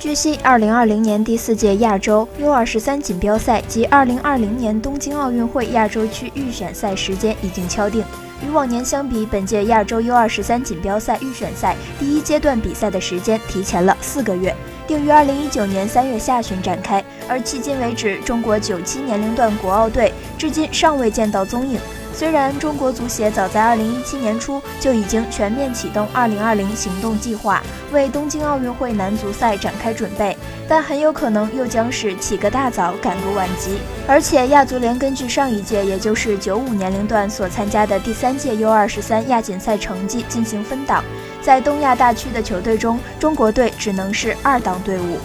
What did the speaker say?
据悉，2020年第四届亚洲 U23 锦标赛及2020年东京奥运会亚洲区预选赛时间已经敲定。与往年相比，本届亚洲 U23 锦标赛预选赛第一阶段比赛的时间提前了四个月，定于2019年3月下旬展开。而迄今为止，中国97年龄段国奥队至今尚未见到踪影。虽然中国足协早在2017年初就已经全面启动2020行动计划，为东京奥运会男足赛展开准备，但很有可能又将是起个大早赶个晚集。而且亚足联根据上一届，也就是95年龄段所参加的第三届 U23 亚锦赛成绩进行分档，在东亚大区的球队中，中国队只能是二档队伍。